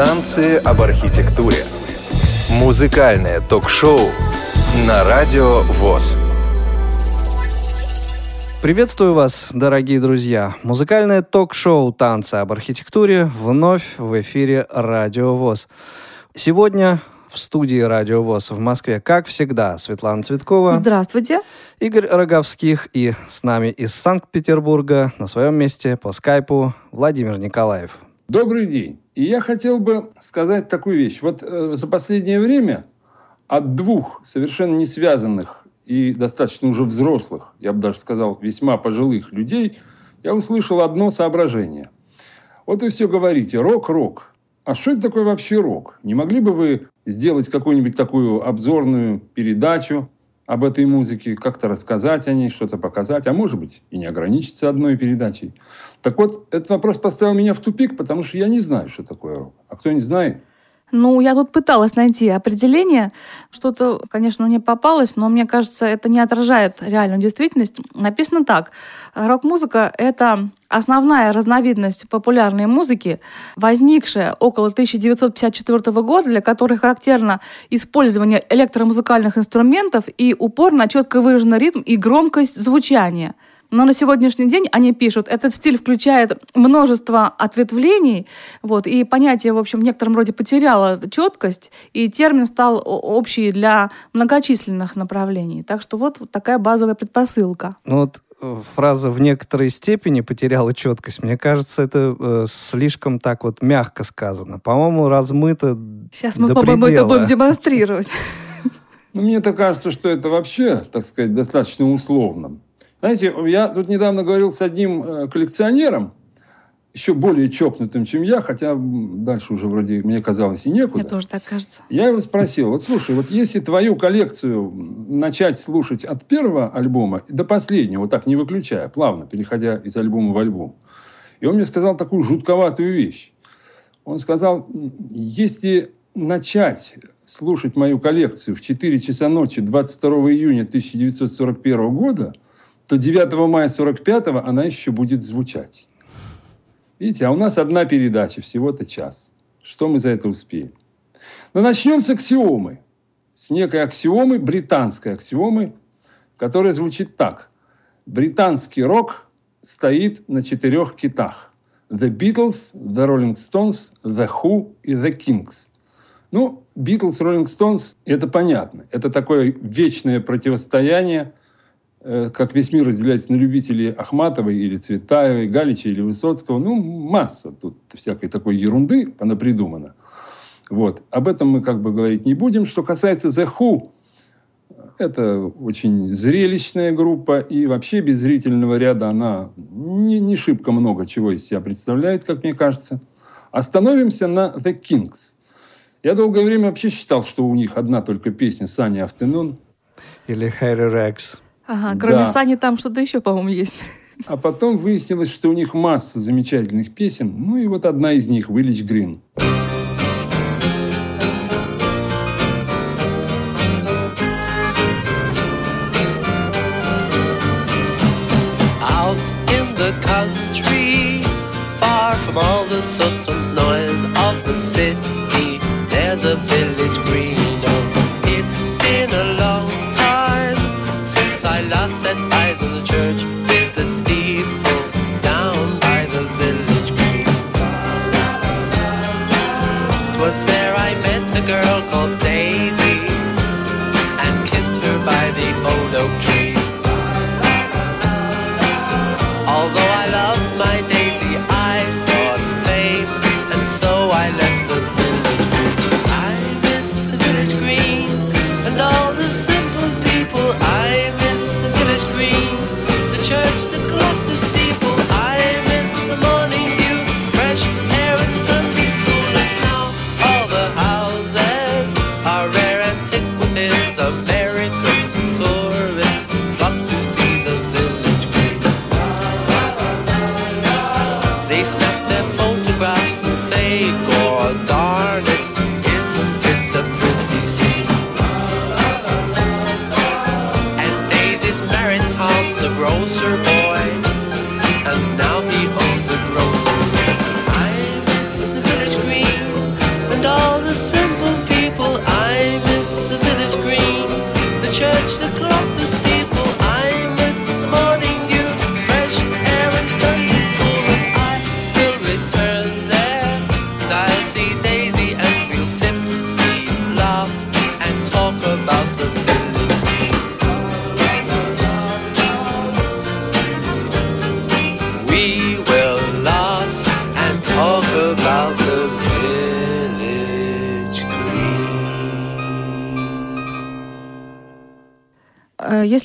Танцы об архитектуре. Музыкальное ток-шоу на Радио ВОЗ. Приветствую вас, дорогие друзья. Музыкальное ток-шоу «Танцы об архитектуре» вновь в эфире Радио ВОЗ. Сегодня в студии Радио ВОЗ в Москве, как всегда, Светлана Цветкова. Здравствуйте. Игорь Роговских и с нами из Санкт-Петербурга на своем месте по скайпу Владимир Николаев. Добрый день. И я хотел бы сказать такую вещь. Вот э, за последнее время от двух совершенно не связанных и достаточно уже взрослых, я бы даже сказал, весьма пожилых людей, я услышал одно соображение. Вот вы все говорите, рок-рок. А что это такое вообще рок? Не могли бы вы сделать какую-нибудь такую обзорную передачу об этой музыке, как-то рассказать о ней, что-то показать, а может быть и не ограничиться одной передачей. Так вот, этот вопрос поставил меня в тупик, потому что я не знаю, что такое рок. А кто не знает, ну, я тут пыталась найти определение. Что-то, конечно, мне попалось, но мне кажется, это не отражает реальную действительность. Написано так. Рок-музыка — это основная разновидность популярной музыки, возникшая около 1954 года, для которой характерно использование электромузыкальных инструментов и упор на четко выраженный ритм и громкость звучания — но на сегодняшний день они пишут, этот стиль включает множество ответвлений, вот, и понятие, в общем, в некотором роде потеряло четкость, и термин стал общий для многочисленных направлений. Так что вот, вот такая базовая предпосылка. Ну вот э, фраза в некоторой степени потеряла четкость. Мне кажется, это э, слишком так вот мягко сказано. По-моему, размыто Сейчас мы, по-моему, это будем демонстрировать. Ну, мне-то кажется, что это вообще, так сказать, достаточно условно. Знаете, я тут недавно говорил с одним э, коллекционером, еще более чокнутым, чем я, хотя дальше уже вроде мне казалось и некуда. Мне тоже так кажется. Я его спросил, вот слушай, вот если твою коллекцию начать слушать от первого альбома до последнего, вот так не выключая, плавно переходя из альбома в альбом, и он мне сказал такую жутковатую вещь. Он сказал, если начать слушать мою коллекцию в 4 часа ночи 22 июня 1941 года – то 9 мая 45-го она еще будет звучать. Видите, а у нас одна передача, всего-то час. Что мы за это успеем? Но начнем с аксиомы. С некой аксиомы, британской аксиомы, которая звучит так. Британский рок стоит на четырех китах. The Beatles, The Rolling Stones, The Who и The Kings. Ну, Beatles, Rolling Stones – это понятно. Это такое вечное противостояние как весь мир разделяется на любителей Ахматовой или Цветаевой, Галича или Высоцкого. Ну, масса тут всякой такой ерунды понапридумано. Вот. Об этом мы как бы говорить не будем. Что касается The Who, это очень зрелищная группа, и вообще без зрительного ряда она не, не шибко много чего из себя представляет, как мне кажется. Остановимся на The Kings. Я долгое время вообще считал, что у них одна только песня «Sunny Afternoon». Или «Harry Rex». Ага, кроме да. Сани там что-то еще, по-моему, есть. А потом выяснилось, что у них масса замечательных песен. Ну и вот одна из них «Village Green». from all the subtle noise of the city. There's a village set eyes on the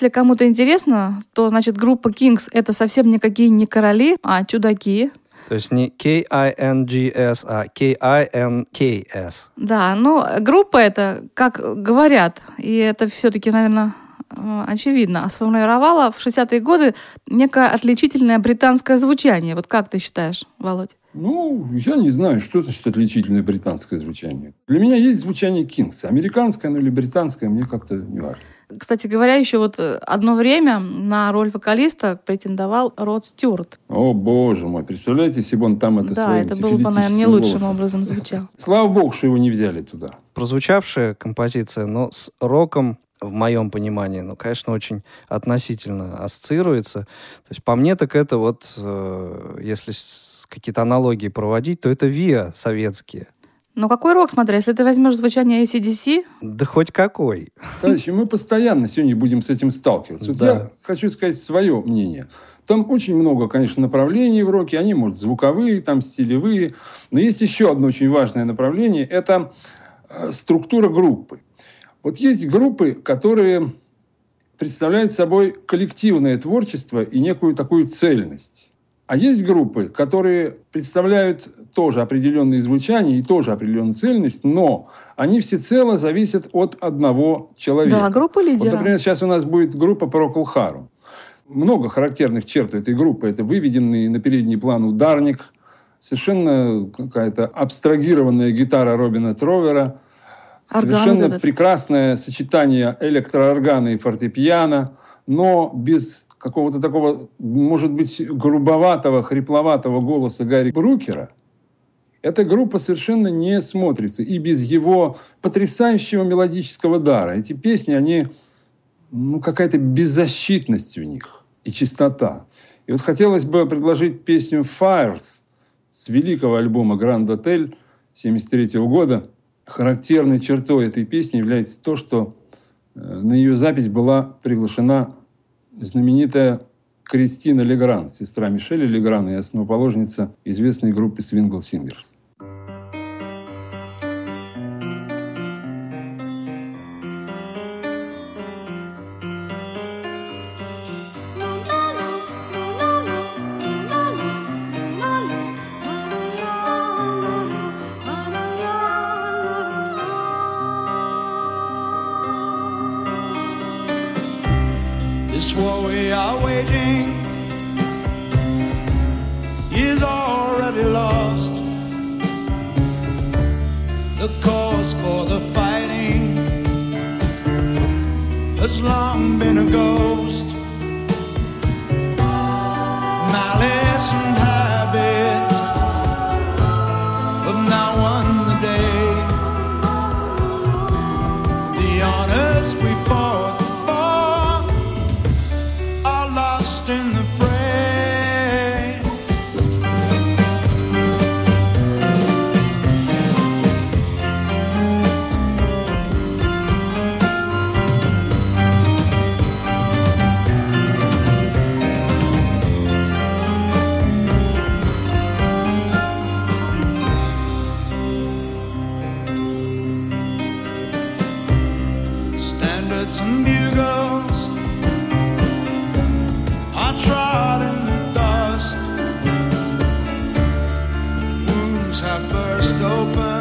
если кому-то интересно, то, значит, группа Kings — это совсем никакие не короли, а чудаки. То есть не K-I-N-G-S, а K-I-N-K-S. Да, ну, группа это, как говорят, и это все-таки, наверное, э, очевидно, сформировала в 60-е годы некое отличительное британское звучание. Вот как ты считаешь, Володь? Ну, я не знаю, что значит отличительное британское звучание. Для меня есть звучание Kings. Американское оно или британское, мне как-то не важно. Кстати говоря, еще вот э, одно время на роль вокалиста претендовал Род Стюарт. О, боже мой, представляете, если бы он там это Да, это было бы, наверное, не лучшим голосом. образом звучал. Слава богу, что его не взяли туда. Прозвучавшая композиция, но с роком в моем понимании, ну, конечно, очень относительно ассоциируется. То есть по мне так это вот, э, если какие-то аналогии проводить, то это ВИА советские. Ну какой рок, смотри, если ты возьмешь звучание ACDC? Да хоть какой. Товарищи, мы постоянно сегодня будем с этим сталкиваться. Вот да. Я хочу сказать свое мнение. Там очень много, конечно, направлений в роке. Они, может, звуковые, там, стилевые. Но есть еще одно очень важное направление. Это э, структура группы. Вот есть группы, которые представляют собой коллективное творчество и некую такую цельность. А есть группы, которые представляют тоже определенные звучания и тоже определенную цельность, но они всецело зависят от одного человека. Да, группа лидера. Вот, например, сейчас у нас будет группа Procol Harum. Много характерных черт у этой группы. Это выведенный на передний план ударник, совершенно какая-то абстрагированная гитара Робина Тровера, Орган совершенно этот. прекрасное сочетание электрооргана и фортепиано, но без какого-то такого, может быть, грубоватого, хрипловатого голоса Гарри Брукера, эта группа совершенно не смотрится. И без его потрясающего мелодического дара. Эти песни, они, ну, какая-то беззащитность в них и чистота. И вот хотелось бы предложить песню «Fires» с великого альбома «Гранд Отель» 1973 года. Характерной чертой этой песни является то, что э, на ее запись была приглашена знаменитая Кристина Легран, сестра Мишеля Леграна и основоположница известной группы Swingle Singers. have burst open.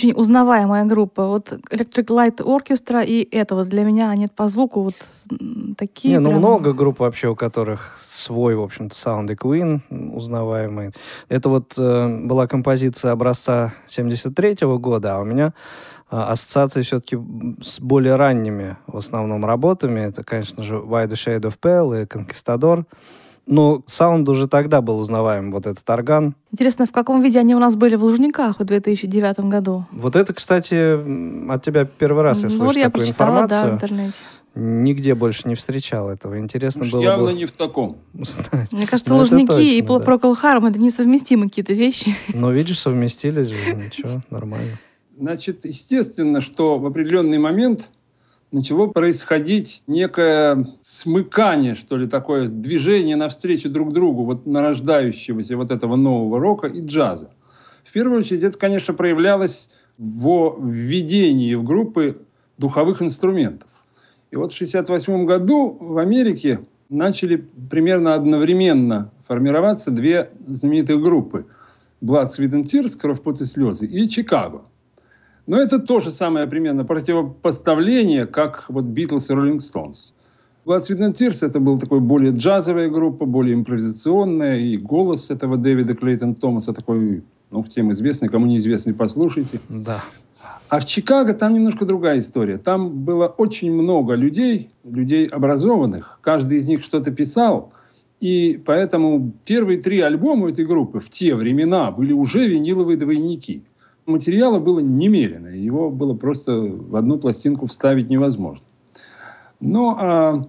Очень узнаваемая группа. Вот Electric Light Orchestra и это вот для меня они по звуку вот такие. Не, ну прям- много групп вообще, у которых свой, в общем-то, саунд и Queen узнаваемый. Это вот э, была композиция образца 73 года, а у меня э, ассоциации все-таки с более ранними в основном работами. Это, конечно же, Why the Shade of Pale и Conquistador. Но саунд уже тогда был узнаваем, вот этот орган. Интересно, в каком виде они у нас были в Лужниках в 2009 году? Вот это, кстати, от тебя первый раз я Ну, слышу я такую прочитала, да, в информацию. интернете. Нигде больше не встречал этого. Интересно Уж было явно бы не в таком. узнать. Мне кажется, Ну, Лужники и точно, да. Procol Harum это несовместимые какие-то вещи. Но видишь, совместились же, ничего, нормально. Значит, естественно, что в определенный момент начало происходить некое смыкание, что ли, такое движение навстречу друг другу, вот нарождающегося вот этого нового рока и джаза. В первую очередь, это, конечно, проявлялось во введении в группы духовых инструментов. И вот в 1968 году в Америке начали примерно одновременно формироваться две знаменитых группы. Blood, Sweat and Tears, Кровь, пот и слезы, и Чикаго. Но это то же самое примерно противопоставление, как вот Битлз и Роллинг Стоунс. Blood, Tears это была такой более джазовая группа, более импровизационная, и голос этого Дэвида Клейтон Томаса такой, ну, в тем известный, кому неизвестный, послушайте. Да. А в Чикаго там немножко другая история. Там было очень много людей, людей образованных. Каждый из них что-то писал. И поэтому первые три альбома этой группы в те времена были уже виниловые двойники. Материала было немерено. Его было просто в одну пластинку вставить невозможно. Ну, а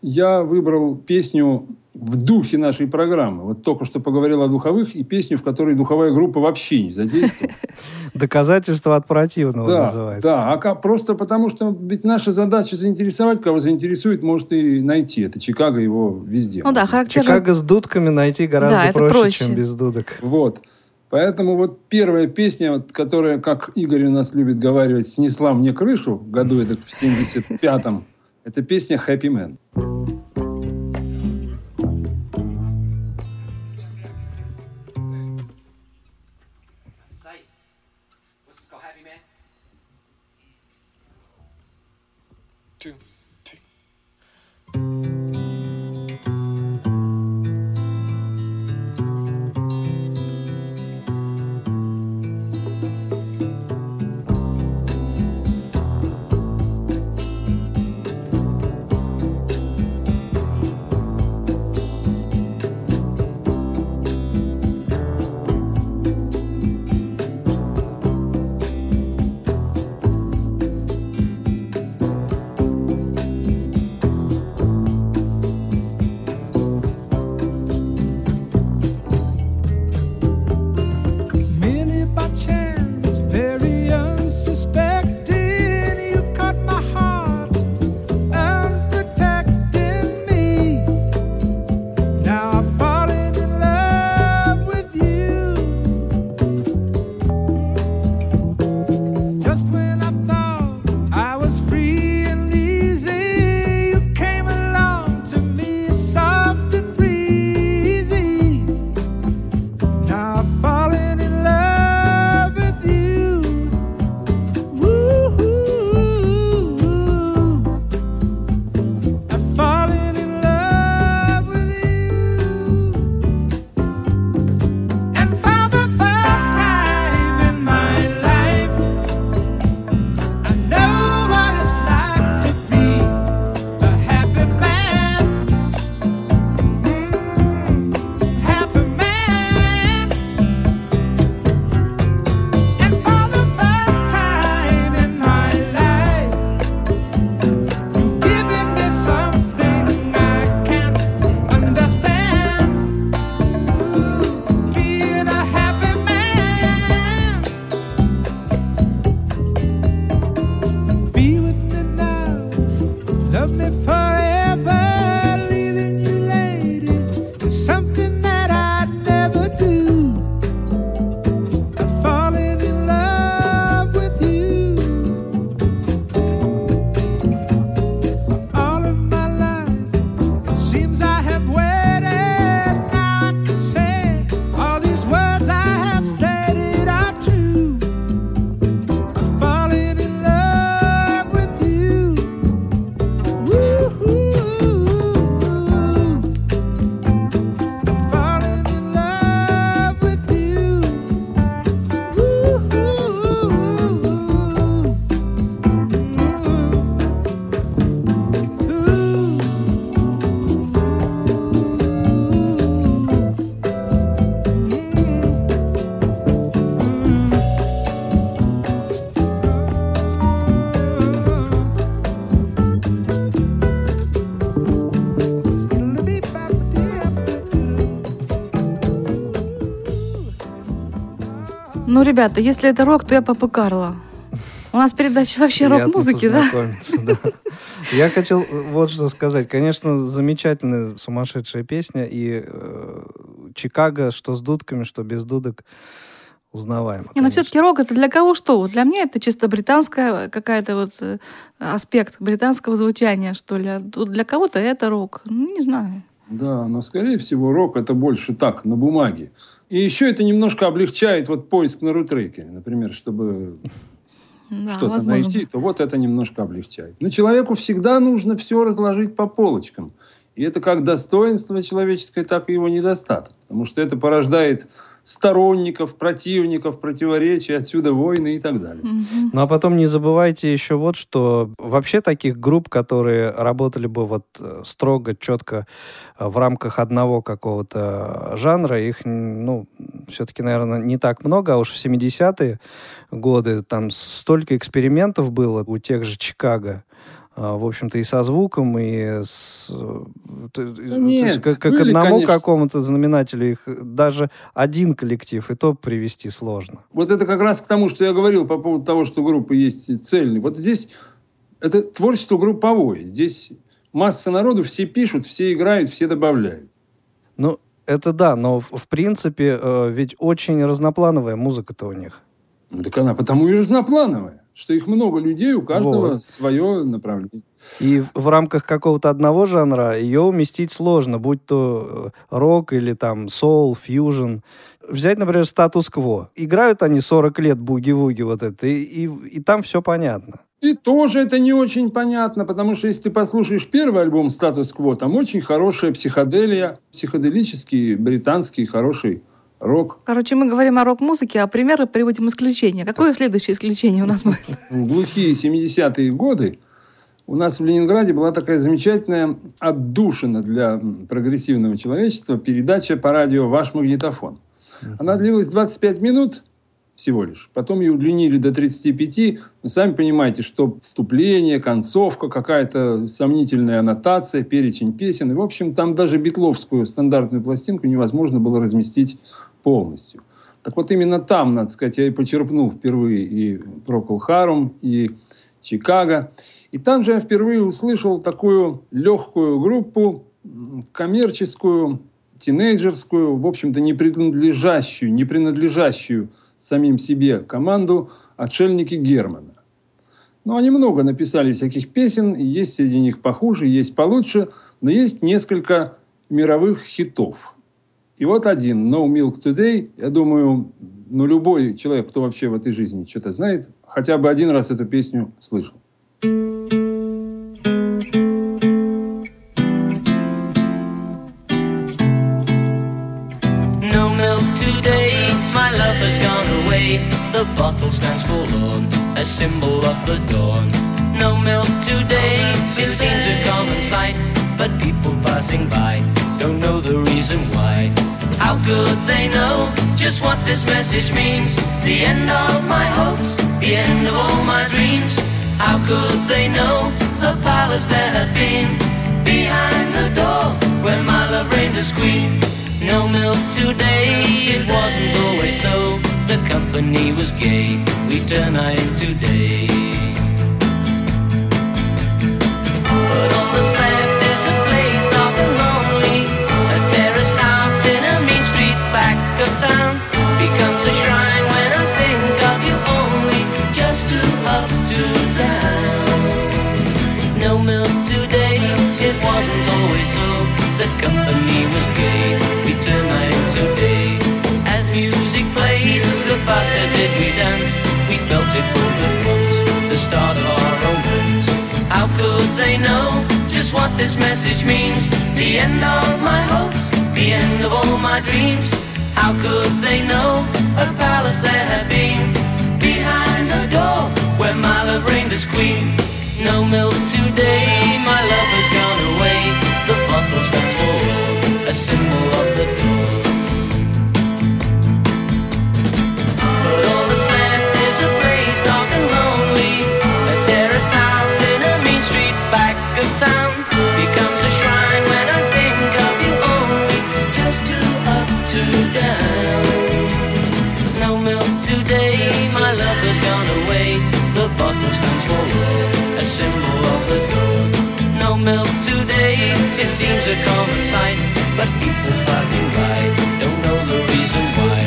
я выбрал песню в духе нашей программы. Вот только что поговорил о духовых, и песню, в которой духовая группа вообще не задействована. Доказательство от противного Да, называется. да, а просто потому что ведь наша задача заинтересовать, кого заинтересует, может и найти. Это Чикаго его везде. Ну да, характерно. Чикаго с дудками найти гораздо Да, проще, проще. чем без дудок. Вот. Поэтому вот первая песня, вот, которая, как Игорь у нас любит говорить, снесла мне крышу году это в 75-м, это песня Happy Man? two, three. Ну, ребята, если это рок, то я Папа Карло. У нас передача вообще рок-музыки, да? да. Я хотел вот что сказать. Конечно, замечательная, сумасшедшая песня. И э, Чикаго, что с дудками, что без дудок, узнаваемо. Не, но конечно. все-таки рок это для кого что? Для меня это чисто британская какая-то вот э, аспект британского звучания, что ли. А для кого-то это рок. Ну, не знаю. Да, но, скорее всего, рок это больше так, на бумаге. И еще это немножко облегчает вот поиск на рутрекере, например, чтобы Да, что-то возможно. найти, то вот это немножко облегчает. Но человеку всегда нужно все разложить по полочкам. И это как достоинство человеческое, так и его недостаток. Потому что это порождает сторонников, противников, противоречий, отсюда войны и так далее. Мгм. Ну а потом не забывайте еще вот, что вообще таких групп, которые работали бы вот э, строго, четко э, в рамках одного какого-то жанра, их, ну, все-таки, наверное, не так много, а уж в 70-е годы там столько экспериментов было у тех же Чикаго, в общем-то, и со звуком, и с... э, то- то есть нет, к, к были, одному конечно. какому-то знаменателю их даже один коллектив, и то привести сложно. Вот это как раз к тому, что я говорил по поводу того, что группы есть цельные. Вот здесь это творчество групповое. Здесь масса народу, все пишут, все играют, все добавляют. Ну, это да, но в, в принципе э, ведь очень разноплановая музыка-то у них. Ну, так она потому и разноплановая, что их много людей, у каждого Вот. свое направление. И в, рамках какого-то одного жанра ее уместить сложно, будь то э, рок или там соул, фьюжн. Взять, например, статус-кво. Играют они 40 лет буги-вуги вот это, и, и, и там все понятно. И тоже это не очень понятно, потому что если ты послушаешь первый альбом «Статус-кво», там очень хорошая психоделия, психоделический, британский, хороший рок. Короче, мы говорим о рок-музыке, а примеры приводим исключения. Какое следующее исключение у нас будет? В глухие 70-е годы у нас в Ленинграде была такая замечательная отдушина для прогрессивного человечества передача по радио «Ваш магнитофон». Она длилась 25 минут всего лишь. Потом ее удлинили до 35. Но сами понимаете, что вступление, концовка, какая-то сомнительная аннотация, перечень песен. И, в общем, там даже битловскую стандартную пластинку невозможно было разместить полностью. Так вот, именно там, надо сказать, я и почерпнул впервые и Procol Harum, и Чикаго. И там же я впервые услышал такую легкую группу, коммерческую, тинейджерскую, в общем-то, не принадлежащую, не принадлежащую самим себе команду «Отшельники Германа». Ну, они много написали всяких песен, есть среди них похуже, есть получше, но есть несколько мировых хитов. И вот один «No Milk Today», я думаю, ну, любой человек, кто вообще в этой жизни что-то знает, хотя бы один раз эту песню слышал. The bottle stands forlorn, a symbol of the dawn. No milk today, it seems a common sight. But people passing by don't know the reason why. How could they know just what this message means? The end of my hopes, the end of all my dreams. How could they know a palace that had been behind the door where my love reigned as queen? No milk today, it wasn't always so. The company was gay, we turn night into day. But all that's of town becomes a shrine when I think of you only. Just to up to down. No milk today, it wasn't always so. The company was gay, we turned night into day. As music played, the faster did we dance. We felt it both at once, the start of our romance. How could they know just what this message means? The end of my hopes, the end of all my dreams. How could they know a palace there had been behind the door where my love reigned as queen? No milk today, my love has gone away. The bottle stands for a symbol of the dawn. Sight, but people passing by don't know the reason why.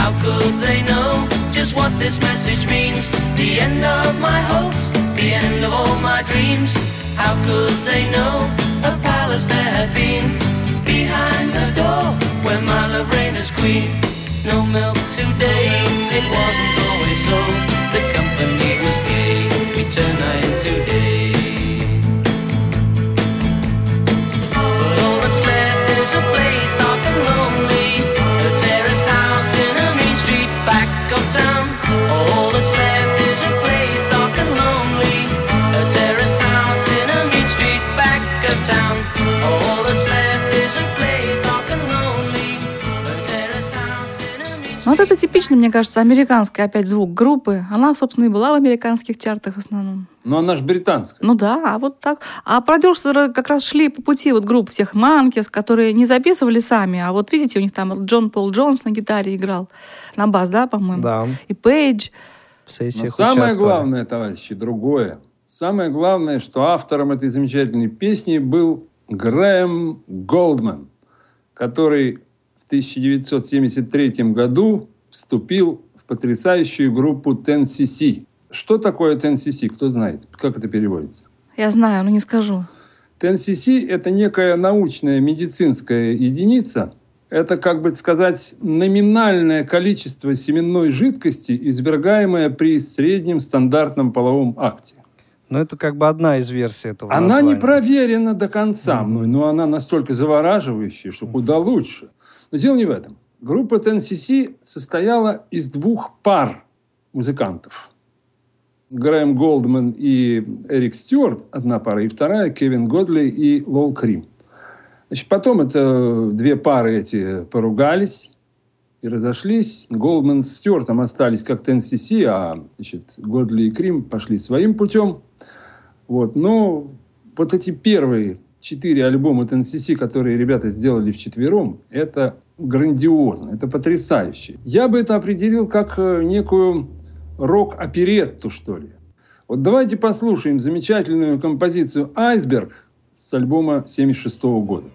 How could they know just what this message means? The end of my hopes, the end of all my dreams. How could they know a palace there had been behind the door where my love reigned as queen? No milk today, it wasn't always so. Back of town. All that's left is a place dark and lonely. A terraced house in a mean Ну, Вот это типичный, мне кажется, американский опять звук группы. Она, собственно, и была в американских чартах в основном. Но она же британская. Ну да, а вот так. А продюсеры как раз шли по пути вот групп всех Манкис, которые не записывали сами, а вот видите, у них там Джон Пол Джонс на гитаре играл, на бас, да, по-моему? Да, И Пейдж. в сессиях Но самое главное, товарищи, другое. Самое главное, что автором этой замечательной песни был Грэм Голдман, который в 1973 году вступил в потрясающую группу 10cc. Что такое 10cc, кто знает? Как это переводится? Я знаю, но не скажу. 10cc – это некая научная медицинская единица. Это, как бы сказать, номинальное количество семенной жидкости, извергаемое при среднем стандартном половом акте. Но это как бы одна из версий этого Она не названия. проверена до конца мной, но она настолько завораживающая, что куда лучше. Но дело не в этом. Группа 10cc состояла из двух пар музыкантов. Грэм Голдман и Эрик Стюарт, одна пара, и вторая Кевин Годли и Лол Крим. Значит, потом это две пары эти поругались и разошлись. Голдман с Стюартом остались как 10cc, а значит, Годли и Крим пошли своим путем. Вот. Но вот эти первые четыре альбома TNCC, которые ребята сделали вчетвером, это грандиозно, это потрясающе. Я бы это определил как э, некую рок-оперетту, что ли. Вот давайте послушаем замечательную композицию «Айсберг» с альбома 76 года.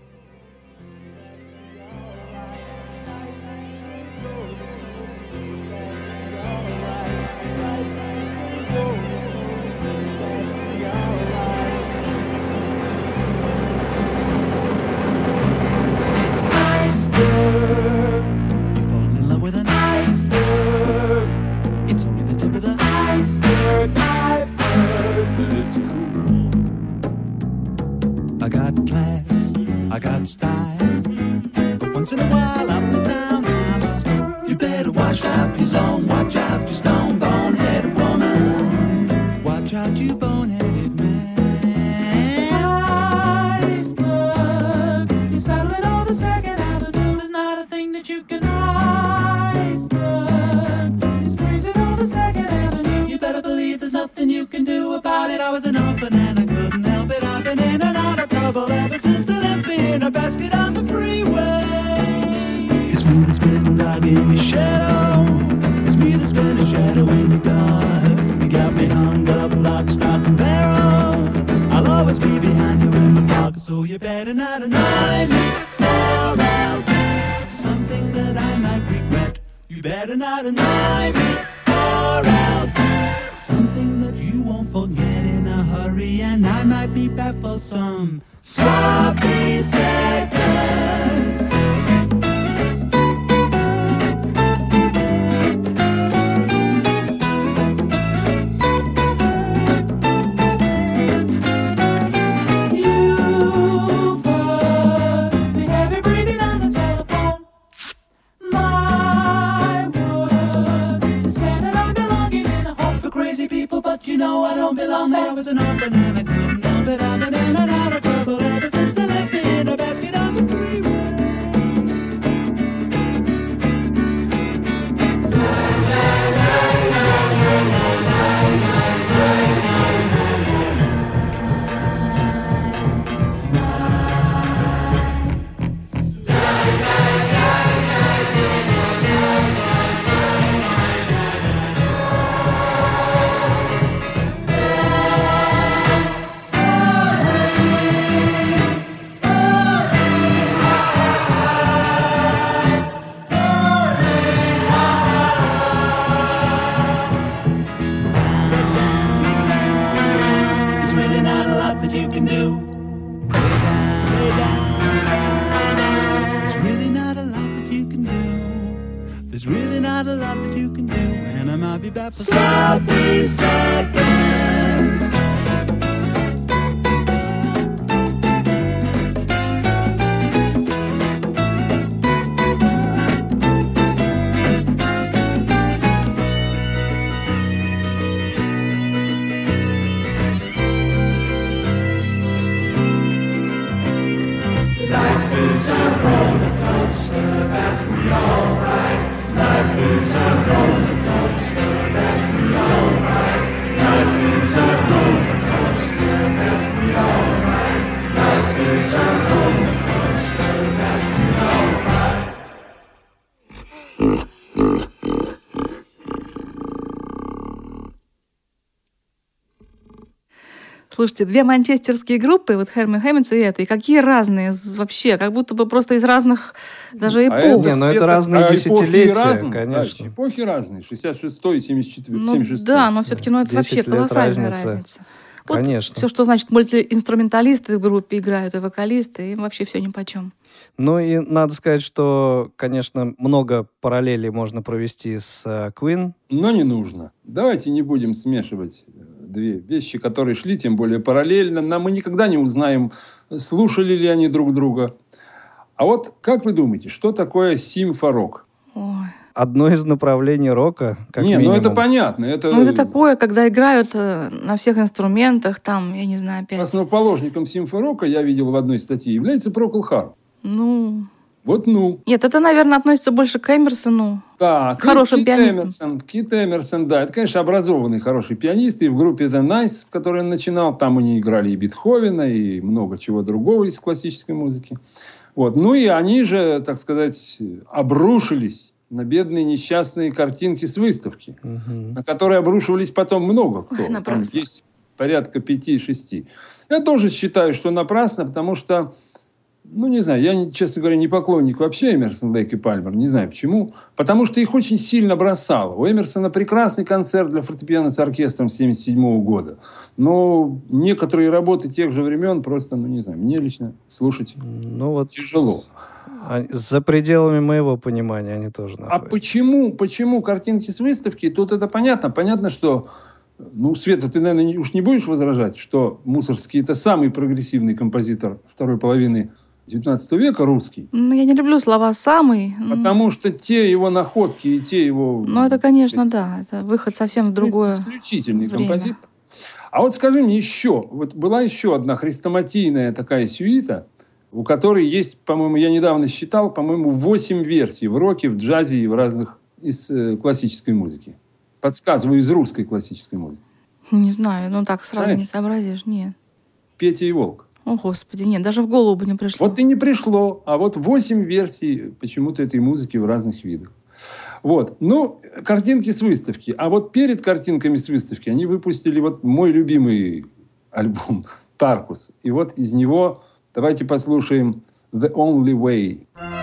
Слушайте, две манчестерские группы, вот Херми Хэмминдс и это, и какие разные вообще, как будто бы просто из разных даже А эпох. Не, ну это разные а десятилетия, разные, конечно. да, эпохи разные. 66 и 74, Ну 76 да, но все-таки ну, это 10 вообще колоссальная разницы. разница. Вот Конечно. Все, что значит мультиинструменталисты в группе играют, и вокалисты, им вообще все нипочем. Ну и надо сказать, что, конечно, много параллелей можно провести с э, Queen. Но не нужно. Давайте не будем смешивать э, две вещи, которые шли, тем более параллельно. Нам мы никогда не узнаем, слушали ли они друг друга. А вот как вы думаете, что такое симфорок? Ой. Одно из направлений рока, как не, минимум. ну это понятно. Это, Ну это такое, когда играют э, на всех инструментах, там, я не знаю, опять. Основоположником симфорока, я видел в одной статье, является Прокол Харм. Ну, Вот ну. нет, это, наверное, относится больше к Эмерсону. Так, Хорошим Кит пианистом. Эмерсон, Кит Эмерсон, да, это, конечно, образованный хороший пианист. И в группе The Nice, в которой он начинал, там они играли и Бетховена, и много чего другого из классической музыки. Вот. Ну и они же, так сказать, обрушились на бедные несчастные картинки с выставки, Мгм. на которые обрушивались потом много кто. Ой, Там напрасно. есть порядка пяти-шести. Я тоже считаю, что напрасно, потому что ну, не знаю, я, честно говоря, не поклонник вообще Эмерсон, Лейк и Пальмер. Не знаю почему. Потому что их очень сильно бросало. У Эмерсона прекрасный концерт для фортепиано с оркестром 1977 года. Но некоторые работы тех же времен просто, ну, не знаю, мне лично слушать Ну вот тяжело. а- за пределами моего понимания они тоже А находятся. почему, почему картинки с выставки? Тут это понятно. Понятно, что ну, Света, ты, наверное, уж не будешь возражать, что Мусорский – это самый прогрессивный композитор второй половины XIX века русский. Ну, я не люблю слова «самый». Потому что те его находки и те его... Ну, это, конечно, да. Это выход совсем в другое. Исключительный время. композитор. А вот скажи мне еще, вот была еще одна хрестоматийная такая сюита, у которой есть, по-моему, я недавно считал, по-моему, 8 версий в роке, в джазе и в разных из э, классической музыки. Подсказываю, из русской классической музыки. Не знаю, ну так сразу Ай. не сообразишь. Нет. Петя и Волк. О, Господи, нет, даже в голову бы не пришло. Вот и не пришло, а вот 8 версий почему-то этой музыки в разных видах. Вот. Ну, картинки с выставки. А вот перед картинками с выставки они выпустили вот мой любимый альбом «Таркус». И вот из него давайте послушаем «The Only Way».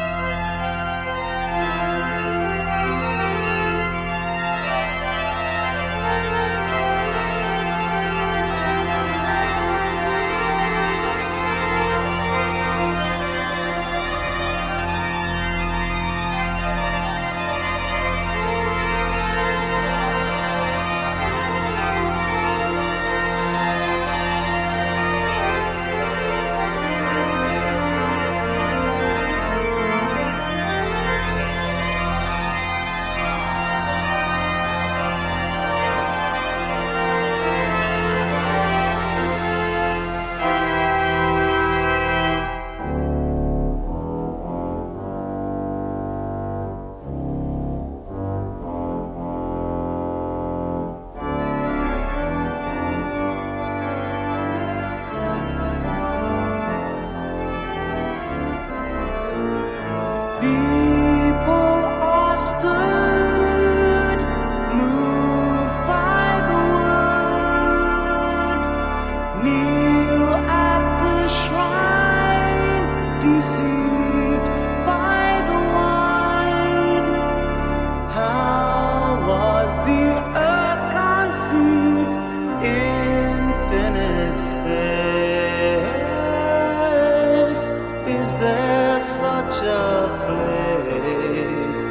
Such a place?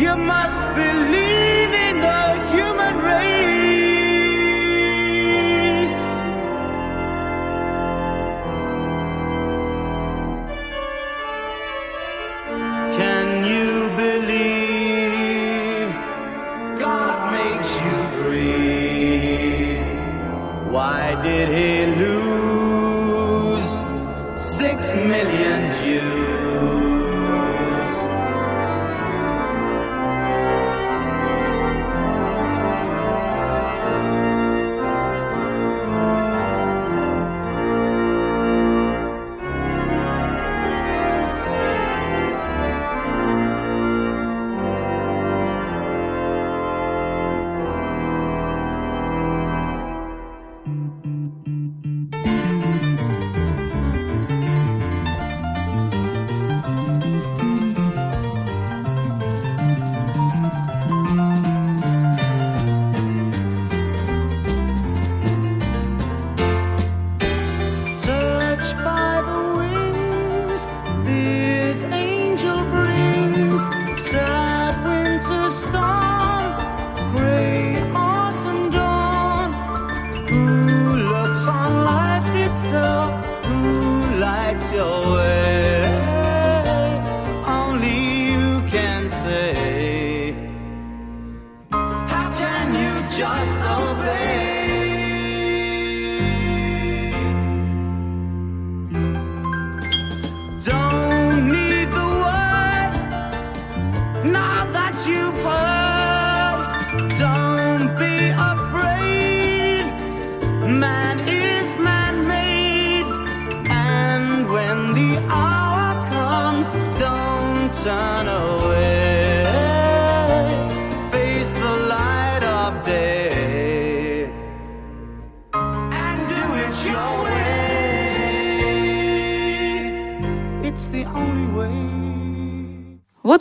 You must believe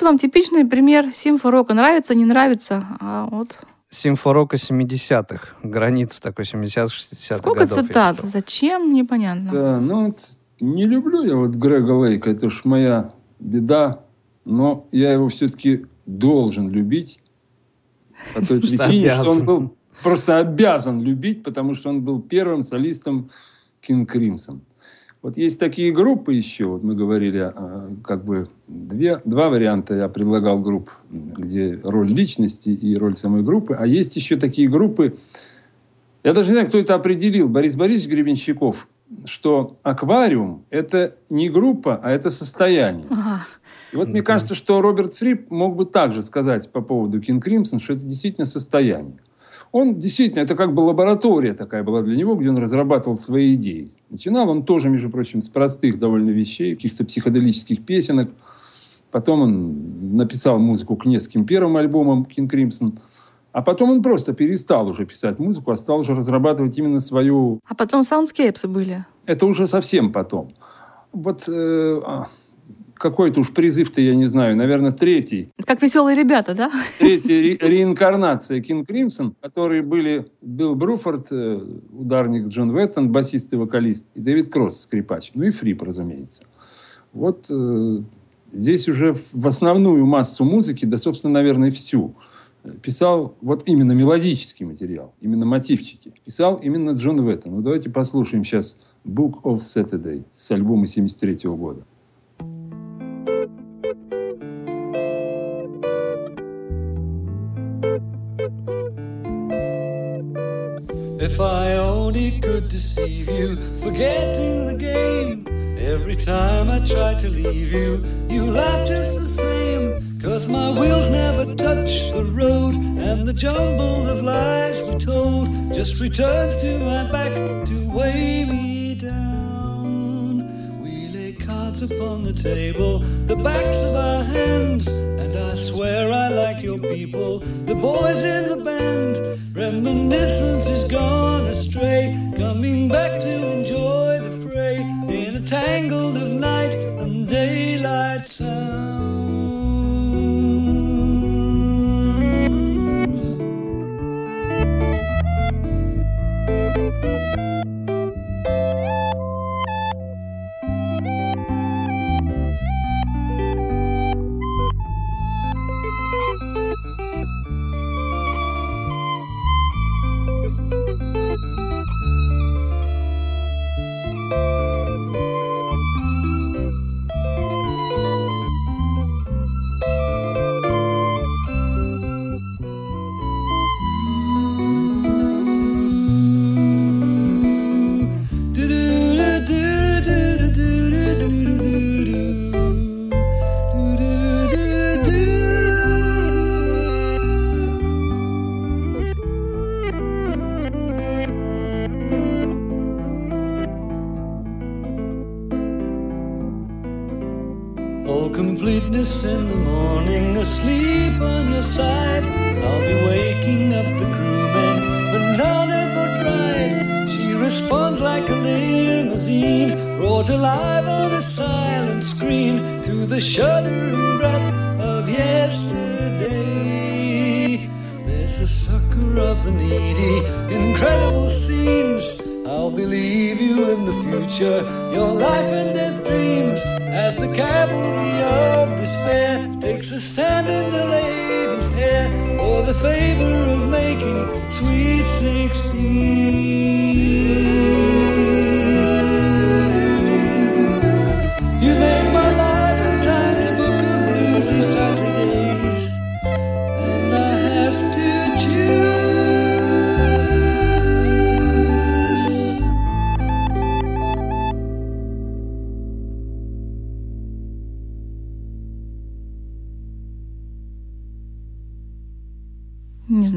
вам типичный пример симфорока. Нравится, не нравится. А вот Симфорока 70-х. Граница такой 70-х, 60-х сколько годов. цитат. Зачем? Непонятно. Да, ну вот не люблю я вот Грега Лейка, это уж моя беда, но я его все-таки должен любить по той Что причине, что он был просто обязан любить, потому что он был первым солистом King Crimson. Вот есть такие группы еще, вот мы говорили, а, как бы две, два варианта я предлагал групп, где роль личности и роль самой группы, а есть еще такие группы, я даже не знаю, кто это определил, Борис Борисович Гребенщиков, что аквариум – это не группа, а это состояние. Ага. И вот мне кажется, что Роберт Фрип мог бы также сказать по поводу King Crimson, что это действительно состояние. Он действительно, это как бы лаборатория такая была для него, где он разрабатывал свои идеи. Начинал он тоже, между прочим, с простых довольно вещей, каких-то психоделических песенок. Потом он написал музыку к нескольким первым альбомам King Crimson. А потом он просто перестал уже писать музыку, а стал уже разрабатывать именно свою... А потом soundscapes ы были. Это уже совсем потом. Вот э, а, какой-то уж призыв-то, я не знаю, наверное, третий. Как веселые ребята, да? Третья ре- реинкарнация King Crimson, которые были Билл Бруфорд, э, ударник Джон Веттон, басист и вокалист, и Дэвид Кросс, скрипач. Ну и Фрипп, разумеется. Вот э, здесь уже в основную массу музыки, да, собственно, наверное, всю, э, писал вот именно мелодический материал, именно мотивчики. Писал именно Джон Веттон. Ну, давайте послушаем сейчас Book of Saturday с альбома 73 года. Only could deceive you, forgetting the game. Every time I try to leave you, you laugh just the same. Cause my wheels never touch the road, and the jumble of lies we told just returns to my back to weigh me down. We lay cards upon the table, the backs of our hands, and I swear I like your people, the boys in the band. Reminiscence is gone astray, coming back to enjoy the fray in a tangle of night completeness in the morning, asleep on your side. I'll be waking up the crewmen, but none ever bride. She responds like a limousine, brought alive on a silent screen to the shuddering breath of yesterday. There's a sucker of the needy, incredible scenes. I'll believe you in the future, your life and death dreams, as the cavalry of despair takes a stand in the lady's hair for the favor of making sweet sixteen.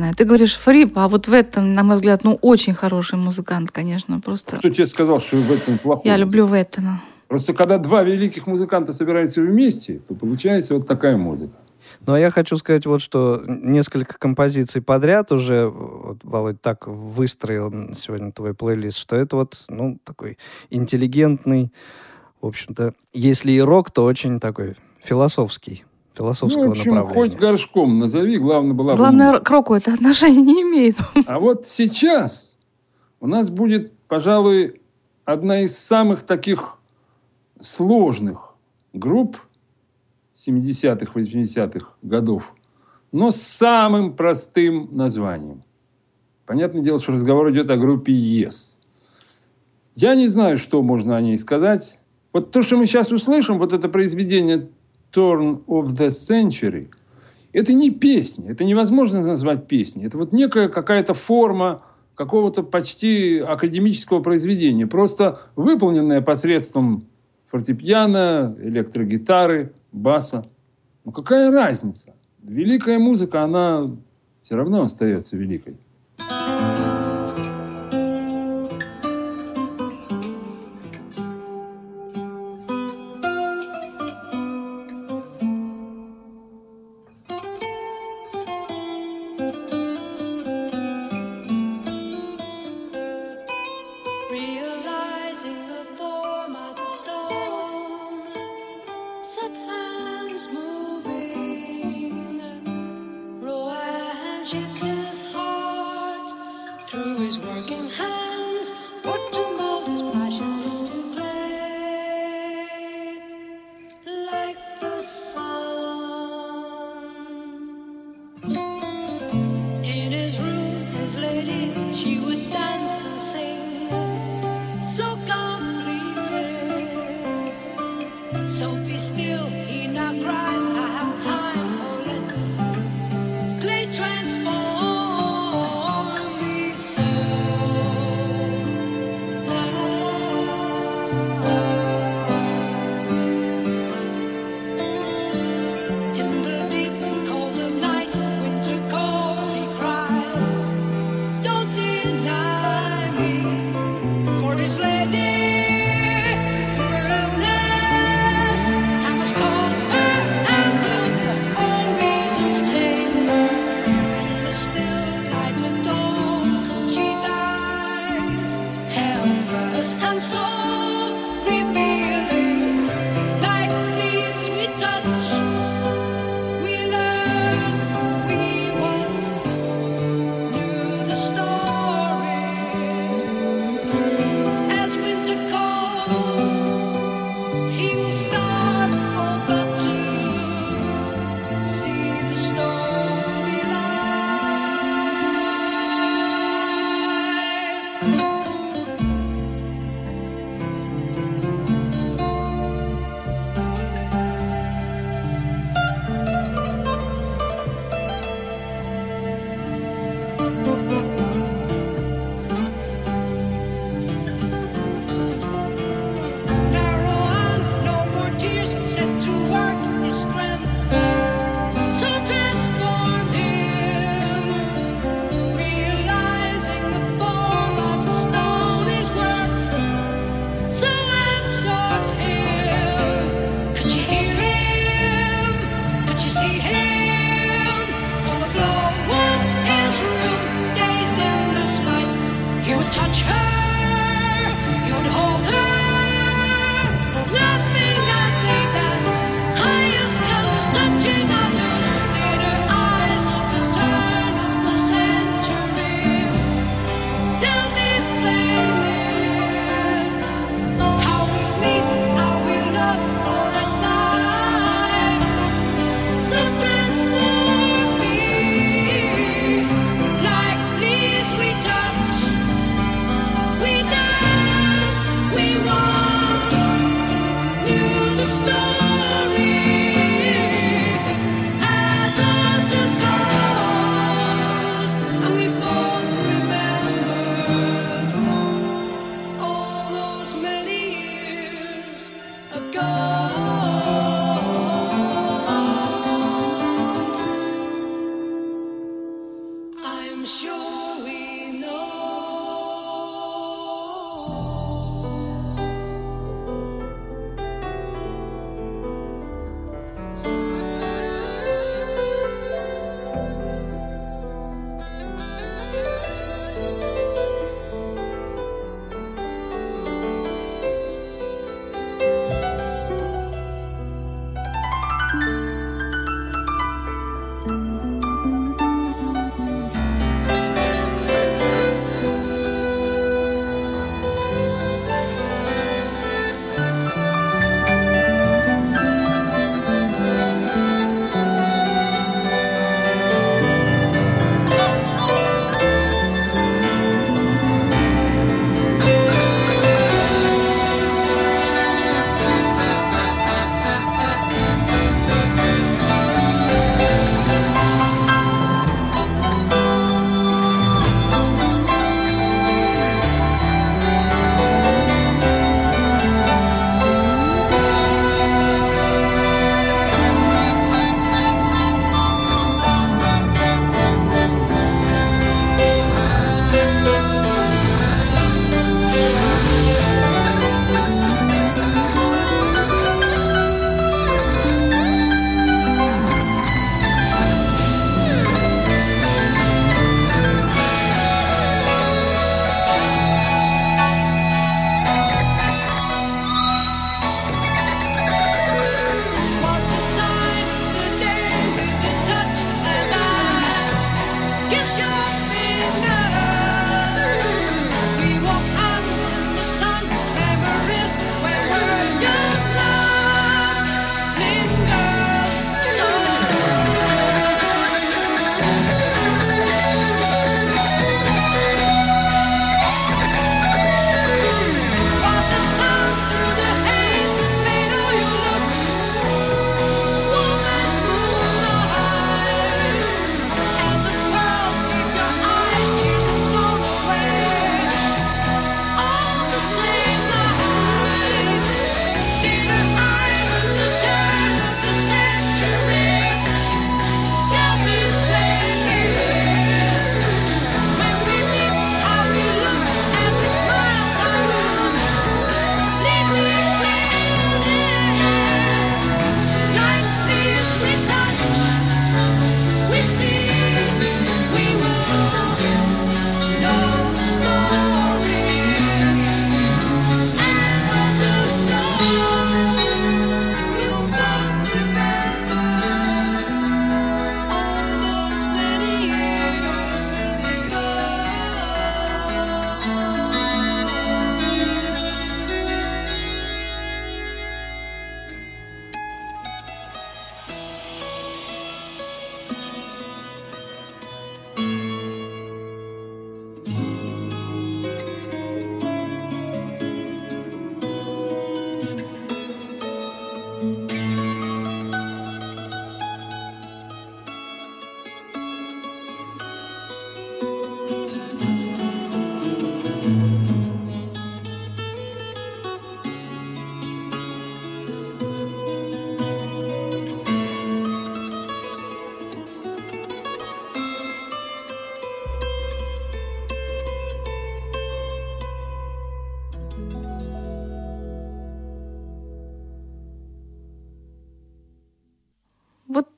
Знаю, ты говоришь Фрип, а вот в этом, на мой взгляд, ну, очень хороший музыкант, конечно, просто... Кто тебе сказал, что в этом плохой? Я люблю Веттена. Просто когда два великих музыканта собираются вместе, то получается вот такая музыка. Ну, а я хочу сказать вот, что несколько композиций подряд уже, вот, Володь, так выстроил сегодня твой плейлист, что это вот, ну, такой интеллигентный, в общем-то, если и рок, то очень такой философский, философского Ну, в общем, направления. хоть горшком назови, главное была бы Главное, музыка. к року это отношения не имеет. А вот сейчас у нас будет, пожалуй, одна из самых таких сложных групп 70-х, 80-х годов, но с самым простым названием. Понятное дело, что разговор идет о группе Yes. Я не знаю, что можно о ней сказать. Вот то, что мы сейчас услышим, вот это произведение Turn of the Century, это не песня, это невозможно назвать песней. Это вот некая какая-то форма какого-то почти академического произведения, просто выполненная посредством фортепиано, электрогитары, баса. Ну какая разница? Великая музыка, она все равно остается великой.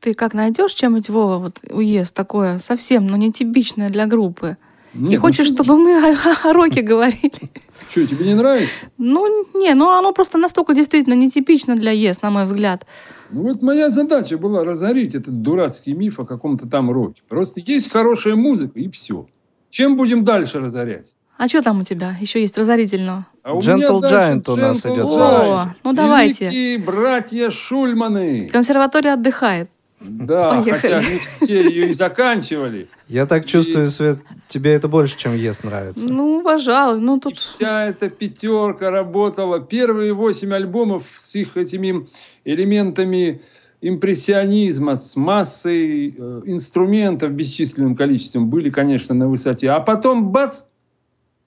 Ты как найдешь чем-нибудь, Вова, вот уезд такое совсем, ну, нетипичное для группы? И Нет, ну хочешь, что- чтобы мы о, о роке говорили? Что, тебе не нравится? Ну, не, ну оно просто настолько действительно нетипично для ЕС, на мой взгляд. Ну вот моя задача была разорить этот дурацкий миф о каком-то там роке. Просто есть хорошая музыка и все. Чем будем дальше разорять? А что там у тебя? Еще есть разорительного. А у Gentle Giant у нас идет О, ну давайте. Великие братья Шульманы. Консерватория отдыхает. Да, Поехали. хотя не все ее и заканчивали. Я так чувствую, Свет, тебе это больше, чем Ес нравится. Ну, пожалуй, ну И тут... вся эта пятерка работала. Первые восемь альбомов с их этими элементами импрессионизма, с массой э, инструментов бесчисленным количеством были, конечно, на высоте. А потом бац,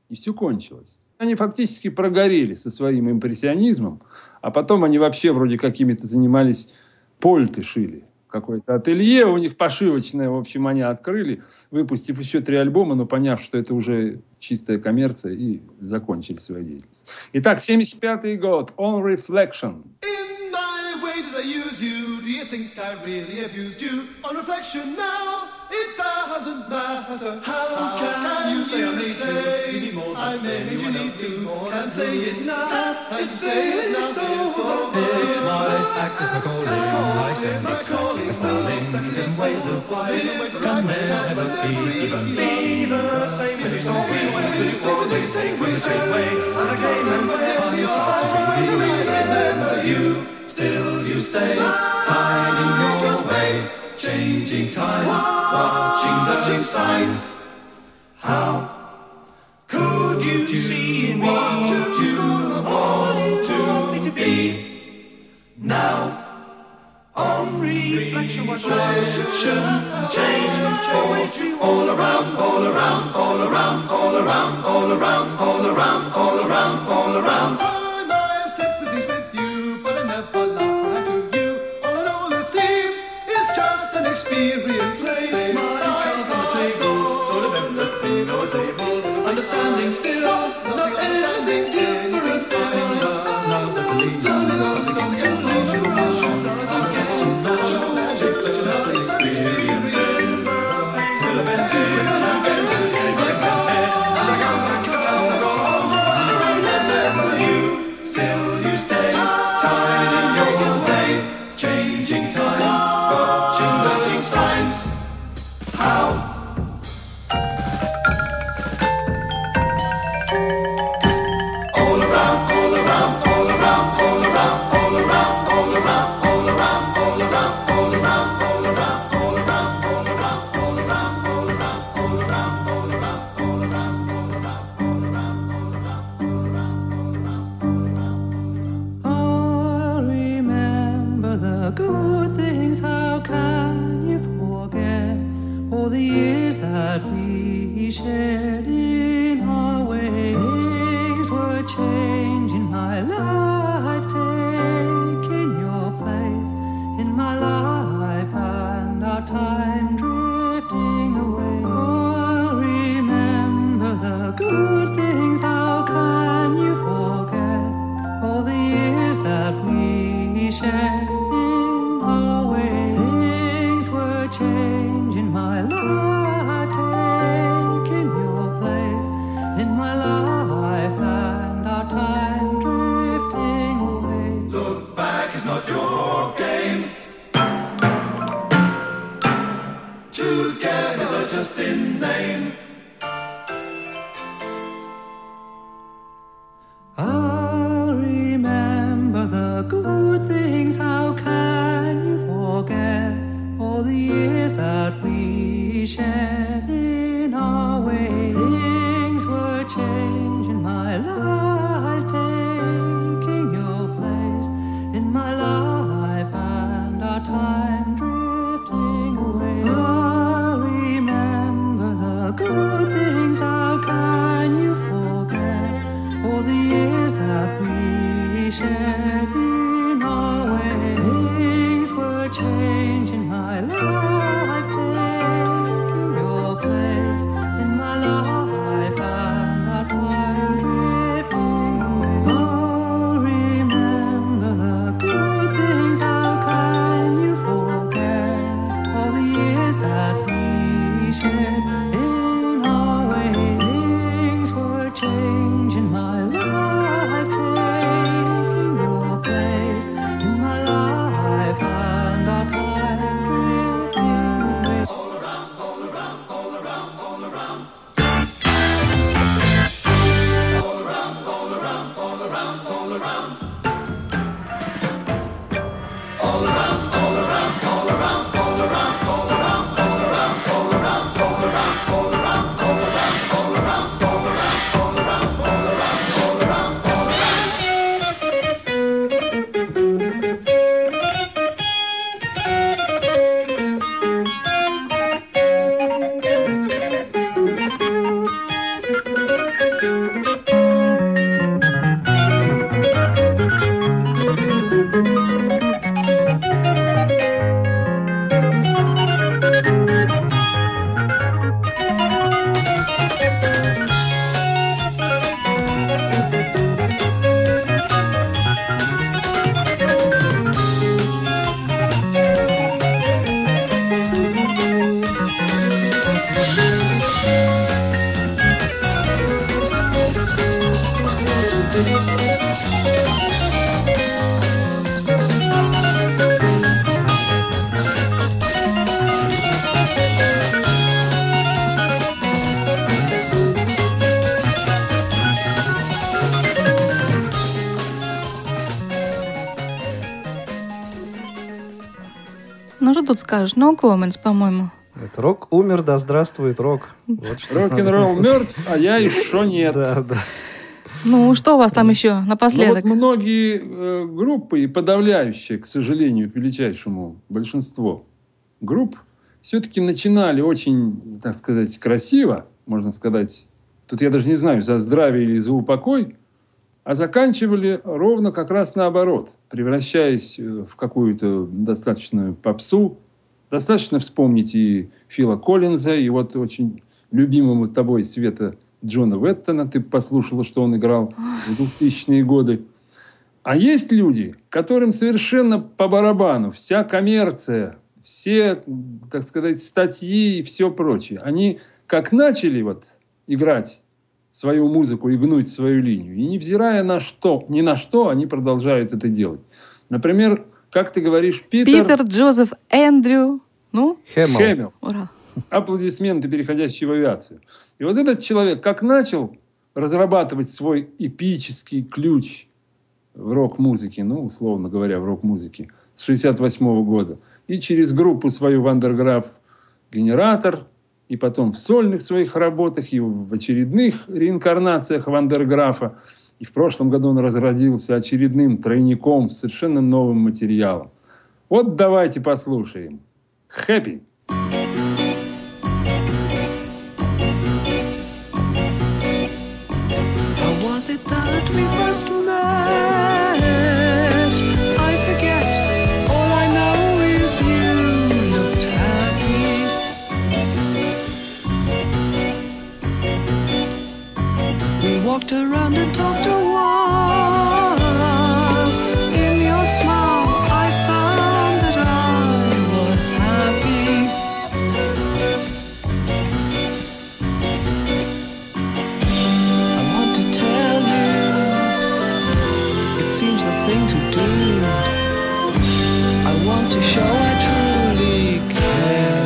и все кончилось. Они фактически прогорели со своим импрессионизмом, а потом они вообще вроде какими-то занимались, польты шили. Какое-то ателье у них пошивочное, в общем, они открыли, выпустив еще три альбома, но поняв, что это уже чистая коммерция, и закончили свою деятельность. Итак, 75 год, On Reflection. In my way did I use you? Do you think I really abused you? On reflection now, matter. How, can, you say I made you need more I made you need to? Can't say it now. It's say it now. It's my act, it's my calling. I stand exactly falling in ways of life can never be even be the same in story. It's always take the same way as I came and went. You to be remember you. Still you stay tied in your way, changing times, watching the signs. How could you see in me what you want to be? Now, on reflection, what reflection change always all around, all around, all around, all around, all around, all around, all around, all around. replaced my cards on the table, so remember to go good things. How can you forget all the years that we shared скажешь? No comments, по-моему. Это рок умер, да здравствует рок. Вот Рок-н-ролл мертв, а я еще нет. Да, да. Ну, что у вас там еще Но напоследок? вот многие э, группы, и подавляющие, к сожалению, к величайшему большинство групп, все-таки начинали очень, так сказать, красиво, можно сказать. Тут я даже не знаю, за здравие или за упокой, а заканчивали ровно как раз наоборот, превращаясь э, в какую-то достаточную попсу. Достаточно вспомнить и Фила Коллинза, и вот очень любимого тобой Света Джона Веттона. Ты послушала, что он играл в 2000-е годы. А есть люди, которым совершенно по барабану вся коммерция, все, так сказать, статьи и все прочее. Они как начали вот играть свою музыку и гнуть свою линию, и невзирая на что, ни на что, они продолжают это делать. Например, как ты говоришь, Питер, Питер, Джозеф, Эндрю. Ну, Хэмилл. Хэмилл. ура. аплодисменты, переходящие в авиацию. И вот этот человек как начал разрабатывать свой эпический ключ в рок-музыке, ну, условно говоря, в рок-музыке, с 68 года, и через группу свою Вандерграф «Генератор», и потом в сольных своих работах, и в очередных реинкарнациях Вандерграфа. И в прошлом году он разразился очередным тройником с совершенно новым материалом. Вот давайте послушаем. Хэппи. We first met? Walked around and talked a while. In your smile, I found that I was happy. I want to tell you, it seems the thing to do. I want to show I truly care.